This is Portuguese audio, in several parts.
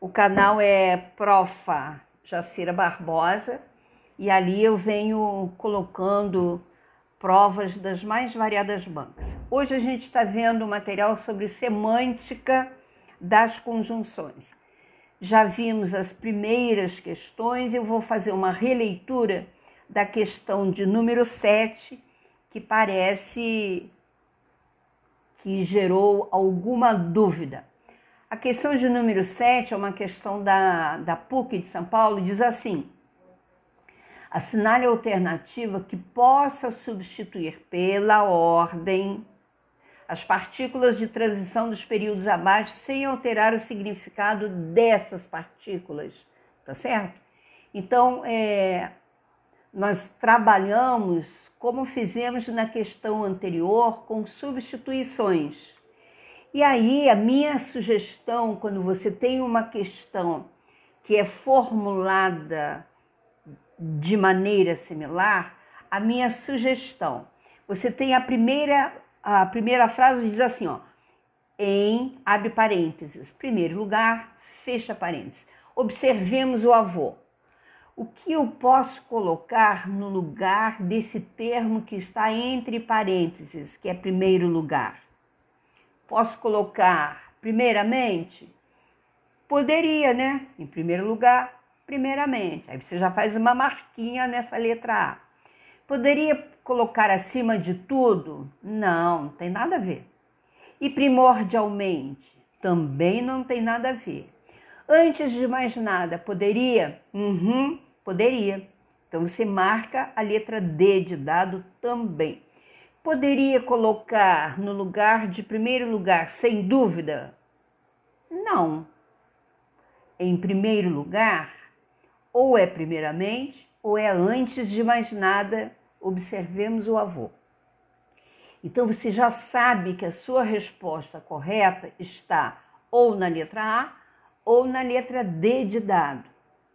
O canal é Profa Jacira Barbosa e ali eu venho colocando provas das mais variadas bancas. Hoje a gente está vendo material sobre semântica das conjunções. Já vimos as primeiras questões, eu vou fazer uma releitura da questão de número 7, que parece que gerou alguma dúvida. A questão de número 7 é uma questão da, da PUC de São Paulo, diz assim: assinale alternativa que possa substituir pela ordem as partículas de transição dos períodos abaixo sem alterar o significado dessas partículas, tá certo? Então, é, nós trabalhamos como fizemos na questão anterior com substituições. E aí, a minha sugestão, quando você tem uma questão que é formulada de maneira similar, a minha sugestão, você tem a primeira, a primeira frase diz assim, ó, em, abre parênteses, primeiro lugar, fecha parênteses. Observemos o avô. O que eu posso colocar no lugar desse termo que está entre parênteses, que é primeiro lugar? Posso colocar primeiramente? Poderia, né? Em primeiro lugar, primeiramente. Aí você já faz uma marquinha nessa letra A. Poderia colocar acima de tudo? Não, não tem nada a ver. E primordialmente? Também não tem nada a ver. Antes de mais nada, poderia? Uhum, poderia. Então você marca a letra D de dado também. Poderia colocar no lugar de primeiro lugar, sem dúvida? Não. Em primeiro lugar, ou é primeiramente, ou é antes de mais nada, observemos o avô. Então você já sabe que a sua resposta correta está ou na letra A ou na letra D de dado.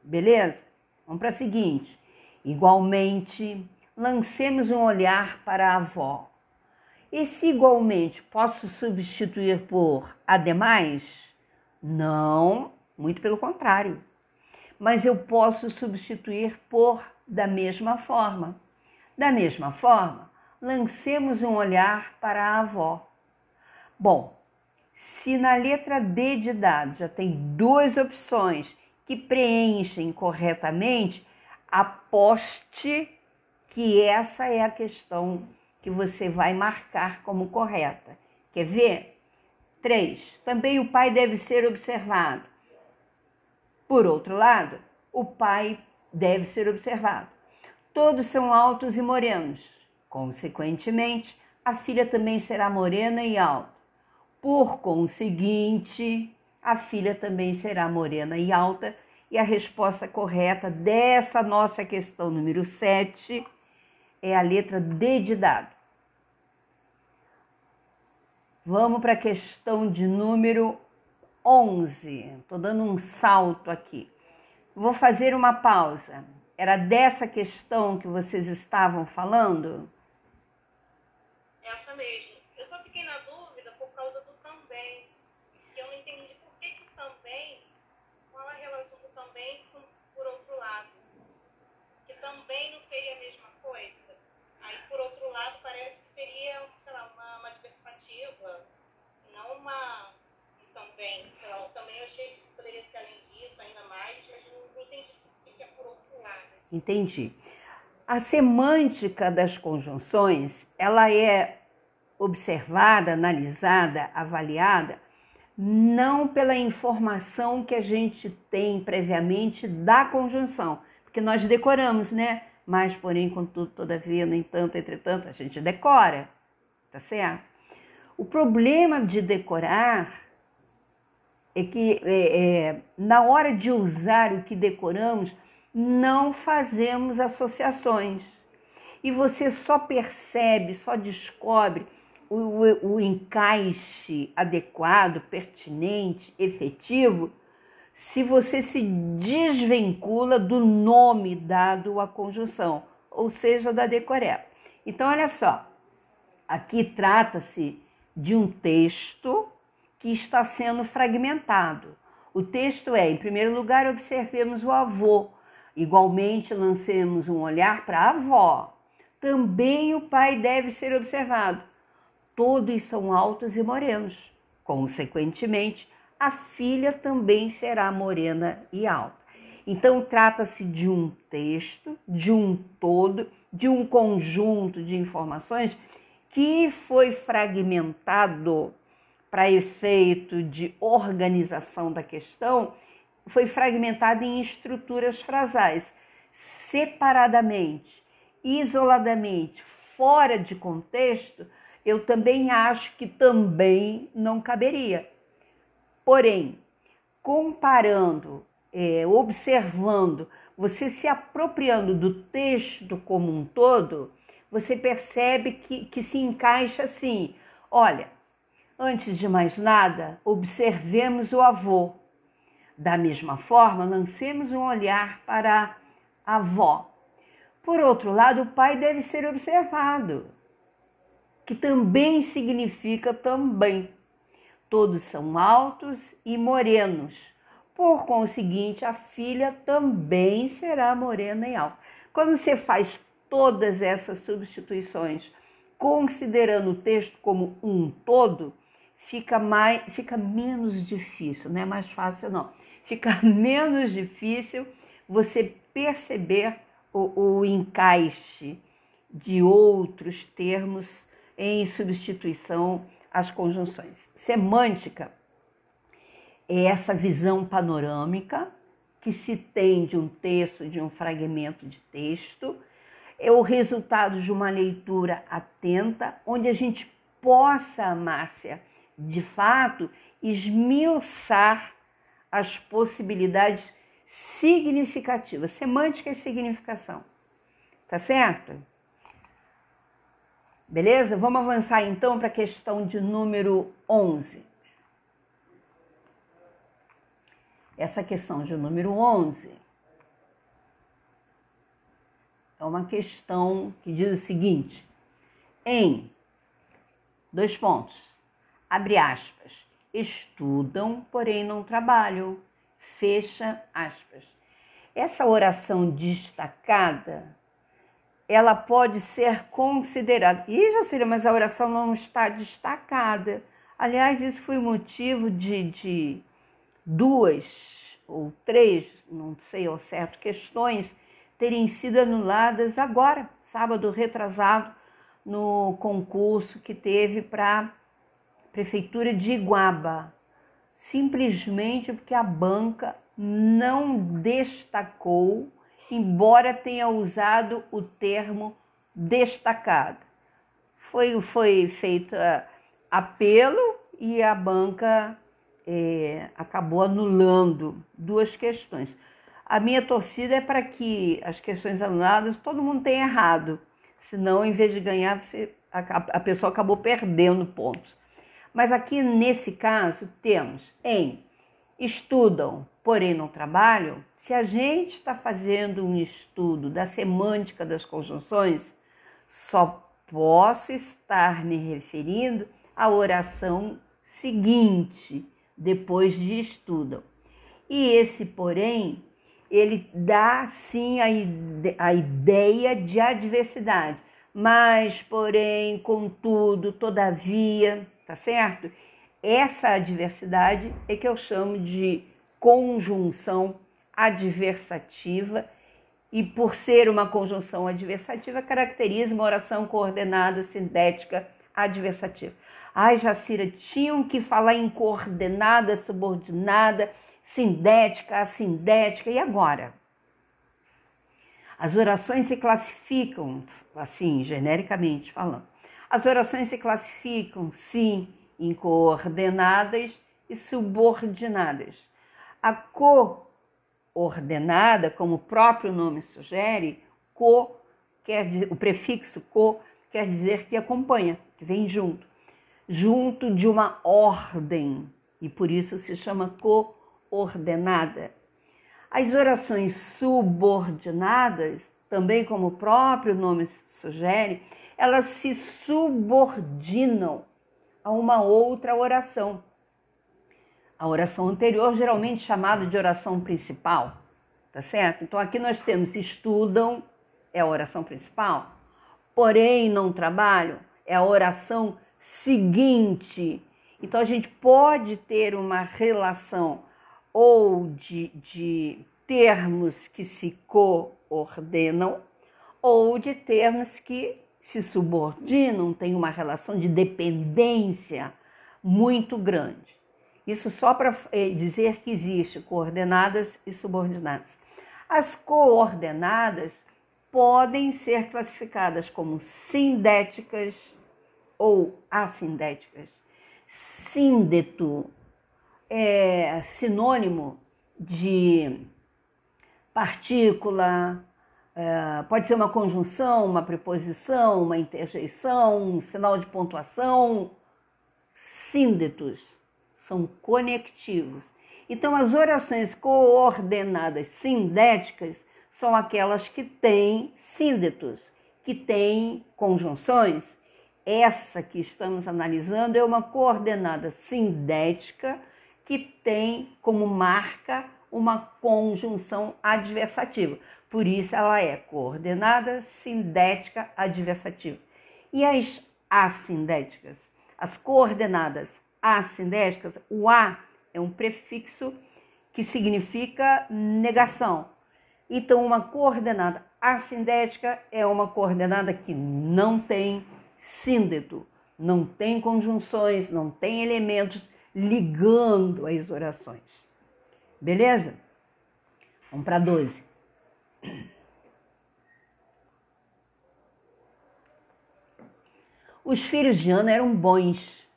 Beleza? Vamos para a seguinte. Igualmente, lancemos um olhar para a avó. E se igualmente posso substituir por ademais? Não, muito pelo contrário. Mas eu posso substituir por da mesma forma. Da mesma forma, lancemos um olhar para a avó. Bom, se na letra D de dado já tem duas opções que preenchem corretamente, aposte que essa é a questão que você vai marcar como correta. Quer ver? 3. Também o pai deve ser observado. Por outro lado, o pai deve ser observado. Todos são altos e morenos. Consequentemente, a filha também será morena e alta. Por conseguinte, a filha também será morena e alta, e a resposta correta dessa nossa questão número 7 é a letra D de dado. Vamos para a questão de número 11. Estou dando um salto aqui. Vou fazer uma pausa. Era dessa questão que vocês estavam falando? Essa mesmo. também não seria a mesma coisa? Aí, por outro lado, parece que seria, sei lá, uma, uma adversativa, não uma também. Lá, também eu achei que poderia ser além disso, ainda mais, mas não entendi o que é por outro lado. Entendi. A semântica das conjunções, ela é observada, analisada, avaliada não pela informação que a gente tem previamente da conjunção, porque nós decoramos, né? Mas, porém, contudo, todavia, no entanto, entretanto, a gente decora, tá certo? O problema de decorar é que é, é, na hora de usar o que decoramos, não fazemos associações. E você só percebe, só descobre o, o, o encaixe adequado, pertinente, efetivo se você se desvincula do nome dado à conjunção, ou seja, da decoreba. Então, olha só, aqui trata-se de um texto que está sendo fragmentado. O texto é: em primeiro lugar, observemos o avô. Igualmente, lancemos um olhar para a avó. Também o pai deve ser observado. Todos são altos e morenos. Consequentemente, a filha também será morena e alta. Então, trata-se de um texto, de um todo, de um conjunto de informações que foi fragmentado para efeito de organização da questão, foi fragmentado em estruturas frasais, separadamente, isoladamente, fora de contexto, eu também acho que também não caberia. Porém, comparando, é, observando, você se apropriando do texto como um todo, você percebe que, que se encaixa assim. Olha, antes de mais nada, observemos o avô. Da mesma forma, lancemos um olhar para a avó. Por outro lado, o pai deve ser observado, que também significa também. Todos são altos e morenos. Por conseguinte, a filha também será morena e alta. Quando você faz todas essas substituições, considerando o texto como um todo, fica mais, fica menos difícil, não é mais fácil não. Fica menos difícil você perceber o, o encaixe de outros termos em substituição às conjunções. Semântica é essa visão panorâmica que se tem de um texto, de um fragmento de texto, é o resultado de uma leitura atenta, onde a gente possa, Márcia, de fato, esmiuçar as possibilidades significativas, semântica e significação. Tá certo? Beleza? Vamos avançar então para a questão de número 11. Essa questão de número 11 é uma questão que diz o seguinte: em dois pontos, abre aspas, estudam, porém não trabalham, fecha aspas. Essa oração destacada, ela pode ser considerada. E já seria, mas a oração não está destacada. Aliás, isso foi motivo de, de duas ou três, não sei ao certo, questões terem sido anuladas agora, sábado retrasado, no concurso que teve para Prefeitura de Iguaba, simplesmente porque a banca não destacou, embora tenha usado o termo destacado. Foi, foi feito uh, apelo e a banca é, acabou anulando duas questões. A minha torcida é para que as questões anuladas todo mundo tenha errado, senão, em vez de ganhar, você, a, a pessoa acabou perdendo pontos. Mas aqui nesse caso temos em estudam, porém não trabalham. Se a gente está fazendo um estudo da semântica das conjunções, só posso estar me referindo à oração seguinte, depois de estudam. E esse, porém, ele dá sim a, ide a ideia de adversidade, mas, porém, contudo, todavia, tá certo? Essa adversidade é que eu chamo de conjunção adversativa e por ser uma conjunção adversativa caracteriza uma oração coordenada sintética adversativa. Ai, Jacira, tinham que falar em coordenada subordinada sindética, assindética, e agora? As orações se classificam, assim, genericamente falando. As orações se classificam, sim, em coordenadas e subordinadas. A coordenada, como o próprio nome sugere, co quer dizer, o prefixo co quer dizer que acompanha, que vem junto, junto de uma ordem, e por isso se chama co ordenada. As orações subordinadas, também como o próprio nome sugere, elas se subordinam a uma outra oração. a oração anterior, geralmente chamada de oração principal, tá certo? Então aqui nós temos estudam, é a oração principal, porém não trabalham, é a oração seguinte. Então a gente pode ter uma relação ou de, de termos que se coordenam ou de termos que se subordinam, tem uma relação de dependência muito grande. Isso só para eh, dizer que existe coordenadas e subordinadas. As coordenadas podem ser classificadas como sindéticas ou assindéticas. Síndeto é sinônimo de partícula, é, pode ser uma conjunção, uma preposição, uma interjeição, um sinal de pontuação. Síndetos são conectivos. Então, as orações coordenadas sindéticas são aquelas que têm síndetos, que têm conjunções. Essa que estamos analisando é uma coordenada sindética que tem como marca uma conjunção adversativa. Por isso, ela é coordenada sindética adversativa. E as assindéticas? As coordenadas assindéticas, o A é um prefixo que significa negação. Então, uma coordenada assindética é uma coordenada que não tem síndeto, não tem conjunções, não tem elementos ligando as orações. Beleza? Vamos para 12. Os filhos de Ana eram bons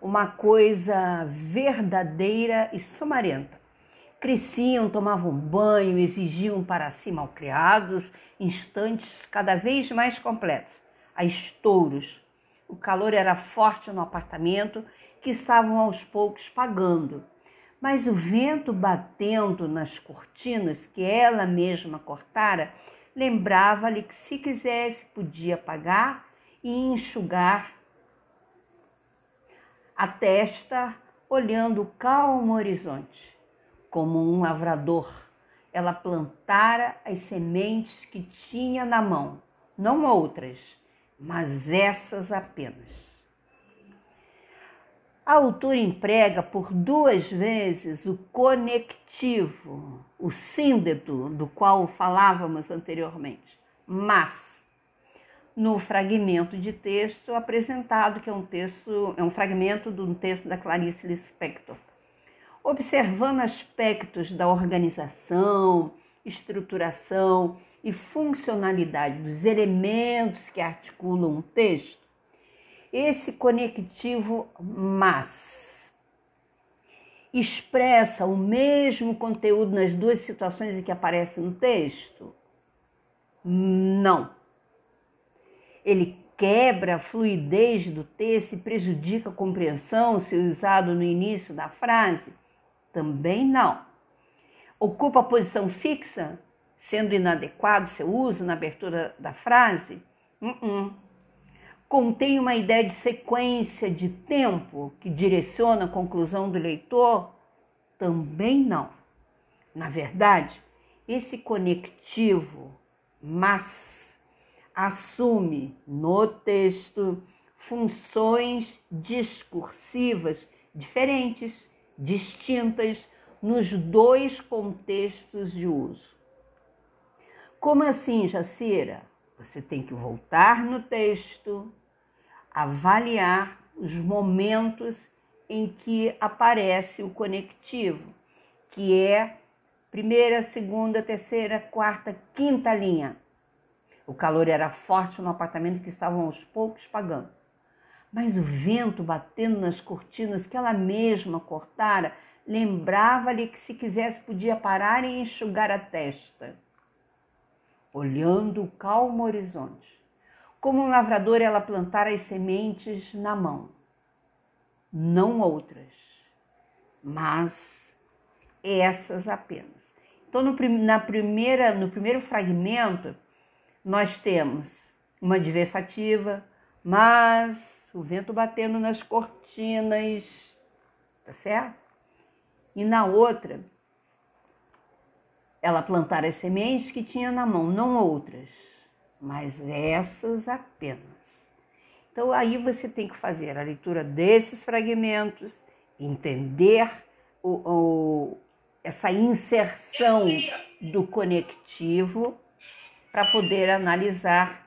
uma coisa verdadeira e sumarenta. Cresciam, tomavam banho, exigiam para si malcriados instantes cada vez mais completos, a estouros. O calor era forte no apartamento que estavam aos poucos pagando. Mas o vento batendo nas cortinas que ela mesma cortara lembrava-lhe que, se quisesse, podia pagar e enxugar a testa olhando o calmo horizonte. Como um lavrador, ela plantara as sementes que tinha na mão, não outras, mas essas apenas. A autora emprega por duas vezes o conectivo, o síndeto do qual falávamos anteriormente, mas no fragmento de texto apresentado, que é um texto, é um fragmento de um texto da Clarice Lispector. Observando aspectos da organização, estruturação e funcionalidade dos elementos que articulam um texto, esse conectivo mas expressa o mesmo conteúdo nas duas situações em que aparece no texto? Não ele quebra a fluidez do texto e prejudica a compreensão se usado no início da frase? Também não. Ocupa a posição fixa, sendo inadequado seu uso na abertura da frase? Uh -uh. Contém uma ideia de sequência de tempo que direciona a conclusão do leitor? Também não. Na verdade, esse conectivo, mas assume no texto funções discursivas diferentes, distintas nos dois contextos de uso. Como assim, Jacira? Você tem que voltar no texto, avaliar os momentos em que aparece o conectivo, que é primeira, segunda, terceira, quarta, quinta linha. O calor era forte no apartamento que estavam aos poucos pagando. Mas o vento batendo nas cortinas que ela mesma cortara lembrava-lhe que se quisesse podia parar e enxugar a testa, olhando o calmo horizonte. Como um lavrador, ela plantara as sementes na mão, não outras, mas essas apenas. Então, no, na primeira, no primeiro fragmento, nós temos uma adversativa, mas o vento batendo nas cortinas, tá certo? e na outra ela plantar as sementes que tinha na mão, não outras, mas essas apenas. Então aí você tem que fazer a leitura desses fragmentos, entender o, o, essa inserção do conectivo para poder analisar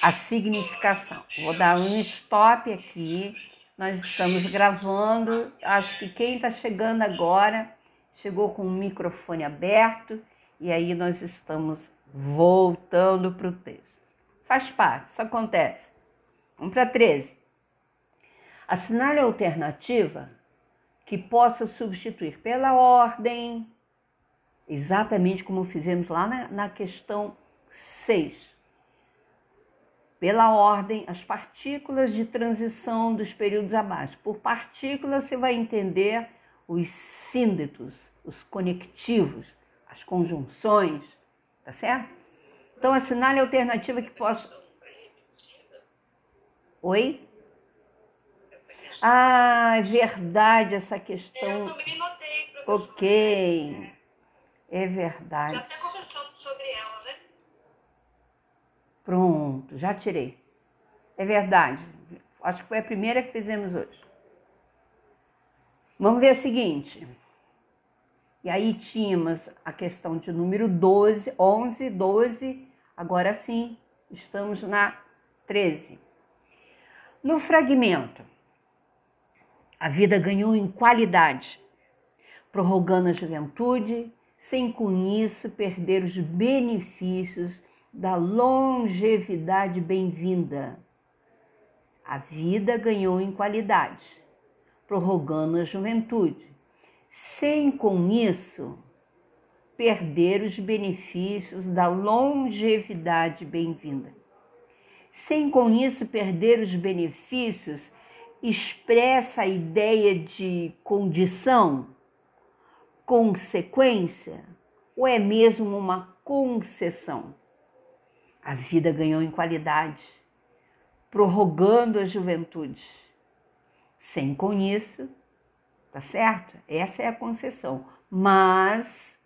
a significação. Vou dar um stop aqui. Nós estamos gravando. Acho que quem está chegando agora chegou com o microfone aberto e aí nós estamos voltando para o texto. Faz parte, isso acontece. Vamos para 13. Assinale a alternativa que possa substituir pela ordem, exatamente como fizemos lá na, na questão 6. Pela ordem, as partículas de transição dos períodos abaixo. Por partícula, você vai entender os síndetos, os conectivos, as conjunções, tá certo? Então, assinale a alternativa que possa. Oi? Ah, é verdade essa questão. Eu também notei, professor. Ok. É verdade. Já até conversamos sobre ela, né? Pronto, já tirei. É verdade. Acho que foi a primeira que fizemos hoje. Vamos ver a seguinte. E aí tínhamos a questão de número 12, 11, 12. Agora sim, estamos na 13. No fragmento, a vida ganhou em qualidade, prorrogando a juventude, sem com isso perder os benefícios da longevidade bem-vinda. A vida ganhou em qualidade, prorrogando a juventude, sem com isso perder os benefícios da longevidade bem-vinda. Sem com isso perder os benefícios expressa a ideia de condição, consequência, ou é mesmo uma concessão? A vida ganhou em qualidade, prorrogando a juventude. Sem com isso, tá certo? Essa é a concessão. Mas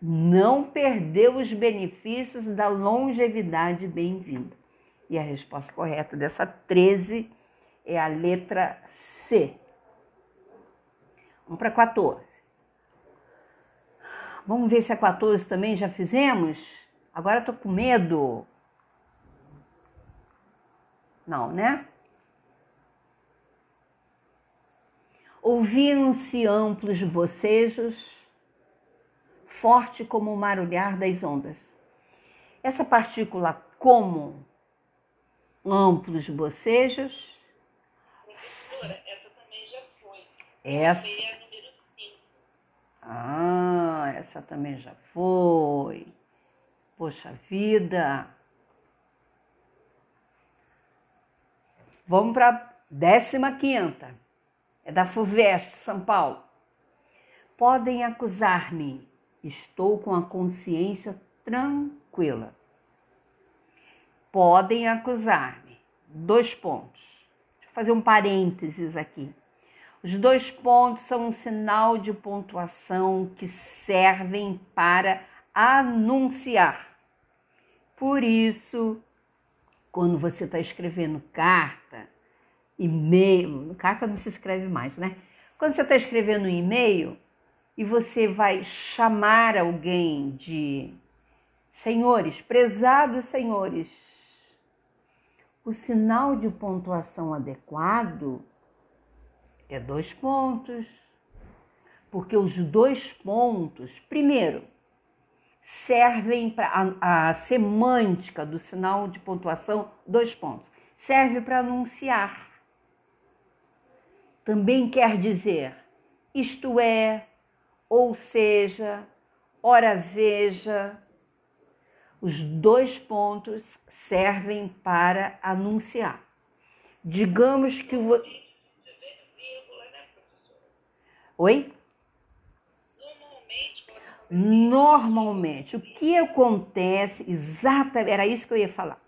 não perdeu os benefícios da longevidade bem-vinda. E a resposta correta dessa 13 é a letra C. Vamos para 14. Vamos ver se a 14 também já fizemos? Agora estou com medo. Não, né? Ouviram-se amplos bocejos, forte como o marulhar das ondas. Essa partícula como amplos bocejos essa também já foi. Essa. É a número 5. Ah, essa também já foi. Poxa vida. Vamos para décima quinta. É da FUVEST, São Paulo. Podem acusar-me. Estou com a consciência tranquila. Podem acusar-me. Dois pontos fazer um parênteses aqui. Os dois pontos são um sinal de pontuação que servem para anunciar. Por isso, quando você está escrevendo carta, e-mail, carta não se escreve mais, né? Quando você está escrevendo um e-mail e você vai chamar alguém de senhores, prezados senhores, o sinal de pontuação adequado é dois pontos. Porque os dois pontos, primeiro, servem para a, a, semântica do sinal de pontuação, dois pontos, serve para anunciar. Também quer dizer isto é, ou seja, ora veja, os dois pontos servem para anunciar. Digamos que o. Oi? Normalmente, o que acontece, exatamente, era isso que eu ia falar.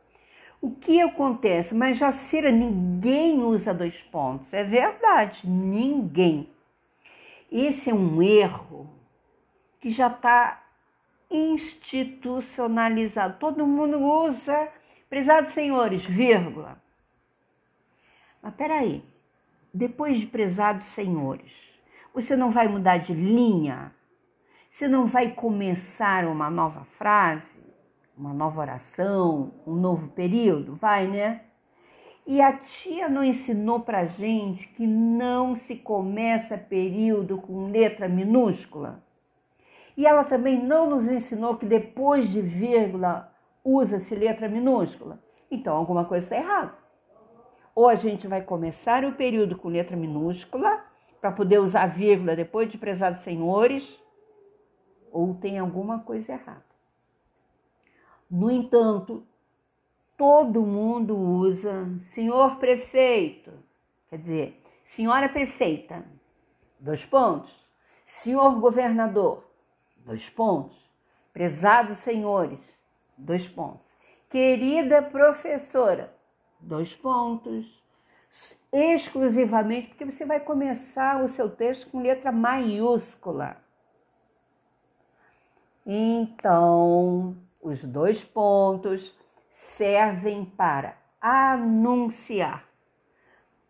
O que acontece? Mas Jacira, ninguém usa dois pontos. É verdade, ninguém. Esse é um erro que já está institucionalizado. Todo mundo usa, prezados senhores, vírgula. Mas peraí, depois de prezados senhores, você não vai mudar de linha? Você não vai começar uma nova frase, uma nova oração, um novo período? Vai, né? E a tia não ensinou pra gente que não se começa período com letra minúscula? E ela também não nos ensinou que depois de vírgula usa-se letra minúscula? Então alguma coisa está errada. Ou a gente vai começar o período com letra minúscula para poder usar vírgula depois de prezados senhores, ou tem alguma coisa errada. No entanto, todo mundo usa senhor prefeito, quer dizer, senhora prefeita, dois pontos, senhor governador, dois pontos, prezados senhores, dois pontos, querida professora, dois pontos, exclusivamente porque você vai começar o seu texto com letra maiúscula. Então, os dois pontos servem para anunciar.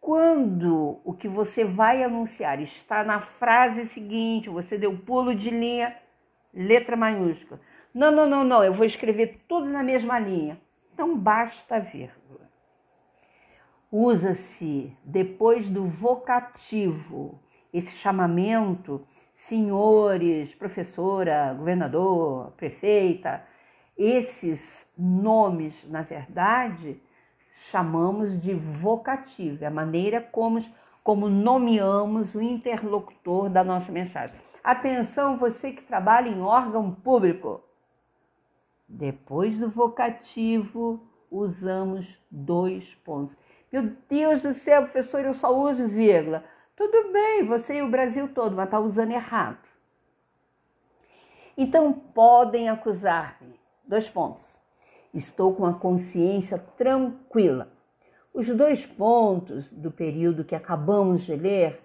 Quando o que você vai anunciar está na frase seguinte, você deu pulo de linha, letra maiúscula. Não, não, não, não, eu vou escrever tudo na mesma linha. Então basta vírgula. Usa-se depois do vocativo, esse chamamento, senhores, professora, governador, prefeita, esses nomes, na verdade, chamamos de vocativo, é a maneira como, como nomeamos o interlocutor da nossa mensagem. Atenção, você que trabalha em órgão público. Depois do vocativo, usamos dois pontos. Meu Deus do céu, professor, eu só uso vírgula. Tudo bem, você e o Brasil todo, mas está usando errado. Então podem acusar-me. Dois pontos. Estou com a consciência tranquila. Os dois pontos do período que acabamos de ler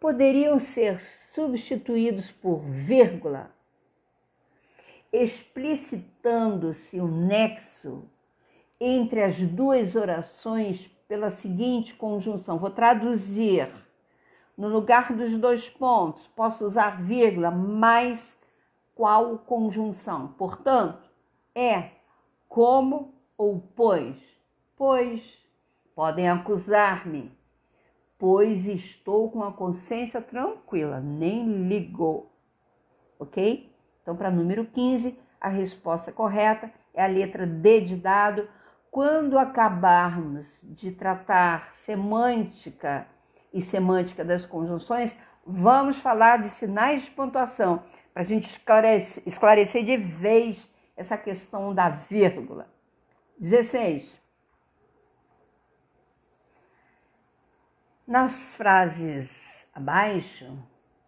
poderiam ser substituídos por vírgula, explicitando-se o nexo entre as duas orações pela seguinte conjunção. Vou traduzir. No lugar dos dois pontos, posso usar vírgula, mais qual conjunção? Portanto, é como ou pois. Pois podem acusar-me pois estou com a consciência tranquila, nem ligou. Ok? Então, para número 15, a resposta correta é a letra D de dado. Quando acabarmos de tratar semântica e semântica das conjunções, vamos falar de sinais de pontuação, para a gente esclarecer, esclarecer de vez essa questão da vírgula. 16. Nas frases abaixo,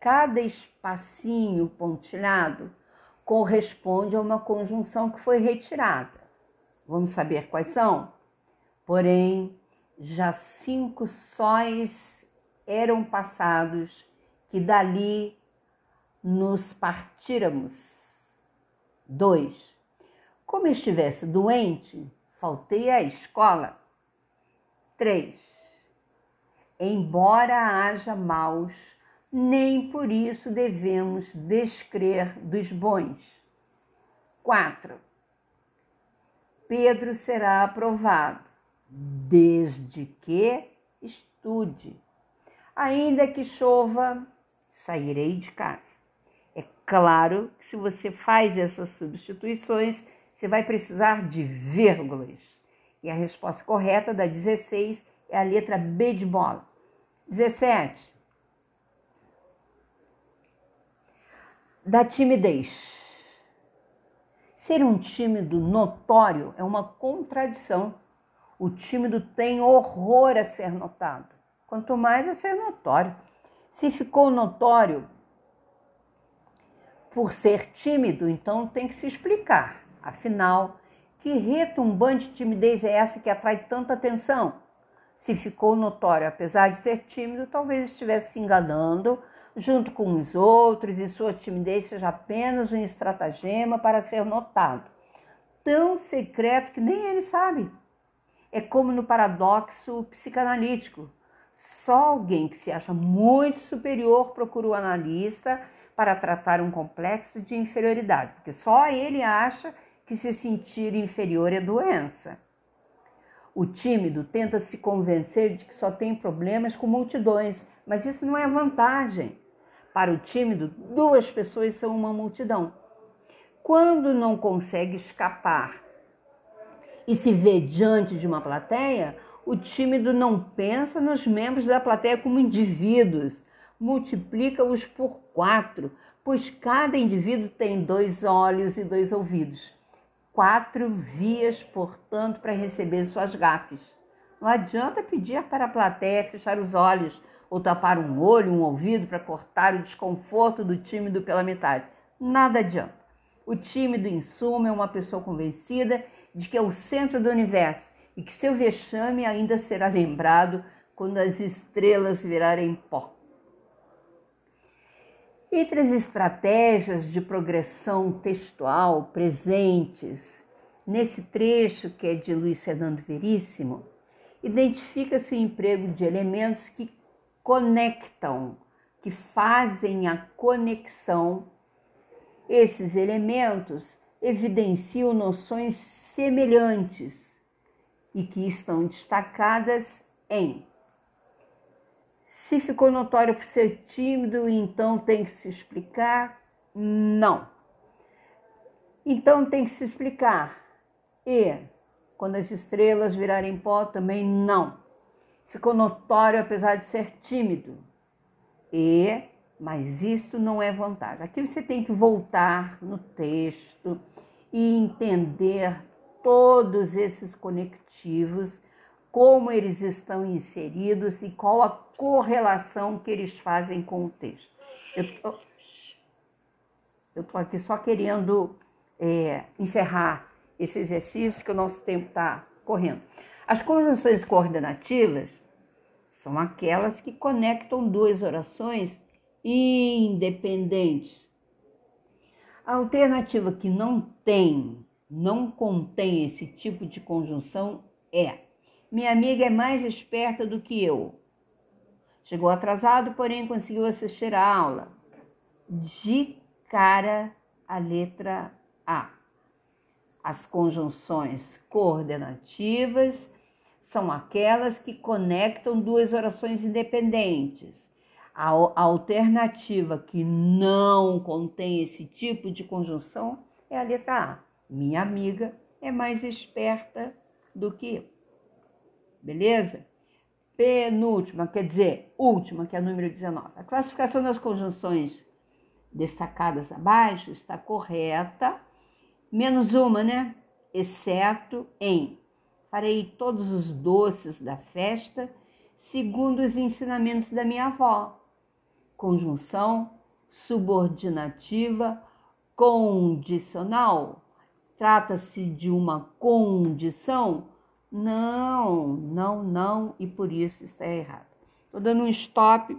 cada espacinho pontilhado corresponde a uma conjunção que foi retirada. Vamos saber quais são? Porém, já cinco sóis eram passados que dali nos partíramos. Dois. Como estivesse doente, faltei à escola. Três embora haja maus, nem por isso devemos descrer dos bons. 4. Pedro será aprovado, desde que estude. Ainda que chova, sairei de casa. É claro que se você faz essas substituições, você vai precisar de vírgulas. E a resposta correta da 16 é a letra B de bola. 17. Da timidez. Ser um tímido notório é uma contradição. O tímido tem horror a ser notado, quanto mais a ser notório. Se ficou notório por ser tímido, então tem que se explicar. Afinal, que retumbante timidez é essa que atrai tanta atenção? se ficou notório, apesar de ser tímido, talvez estivesse se enganando junto com os outros e sua timidez seja apenas um estratagema para ser notado. Tão secreto que nem ele sabe. É como no paradoxo psicanalítico. Só alguém que se acha muito superior procura o analista para tratar um complexo de inferioridade, porque só ele acha que se sentir inferior é doença. O tímido tenta se convencer de que só tem problemas com multidões, mas isso não é vantagem. Para o tímido, duas pessoas são uma multidão. Quando não consegue escapar e se vê diante de uma plateia, o tímido não pensa nos membros da plateia como indivíduos, multiplica-os por quatro, pois cada indivíduo tem dois olhos e dois ouvidos. Quatro vias, portanto, para receber suas gafes. Não adianta pedir para a plateia fechar os olhos ou tapar um olho, um ouvido para cortar o desconforto do tímido pela metade. Nada adianta. O tímido, em suma, é uma pessoa convencida de que é o centro do universo e que seu vexame ainda será lembrado quando as estrelas virarem pó. Entre as estratégias de progressão textual presentes nesse trecho que é de Luiz Fernando Veríssimo, identifica-se o emprego de elementos que conectam, que fazem a conexão. Esses elementos evidenciam noções semelhantes e que estão destacadas em se ficou notório por ser tímido, então tem que se explicar? Não. Então tem que se explicar. E quando as estrelas virarem pó, também não. Ficou notório apesar de ser tímido. E, mas isso não é vantagem. Aqui você tem que voltar no texto e entender todos esses conectivos como eles estão inseridos e qual a correlação que eles fazem com o texto. Eu estou aqui só querendo é, encerrar esse exercício, que o nosso tempo está correndo. As conjunções coordenativas são aquelas que conectam duas orações independentes. A alternativa que não tem, não contém esse tipo de conjunção é minha amiga é mais esperta do que eu. Chegou atrasado, porém conseguiu assistir a aula. De cara a letra A. As conjunções coordenativas são aquelas que conectam duas orações independentes. A alternativa que não contém esse tipo de conjunção é a letra A. Minha amiga é mais esperta do que eu beleza? Penúltima, quer dizer, última, que é o número 19. A classificação das conjunções destacadas abaixo está correta, menos uma, né? Exceto em farei todos os doces da festa segundo os ensinamentos da minha avó. Conjunção subordinativa condicional. Trata-se de uma condição não, não, não, e por isso está errado. Estou dando um stop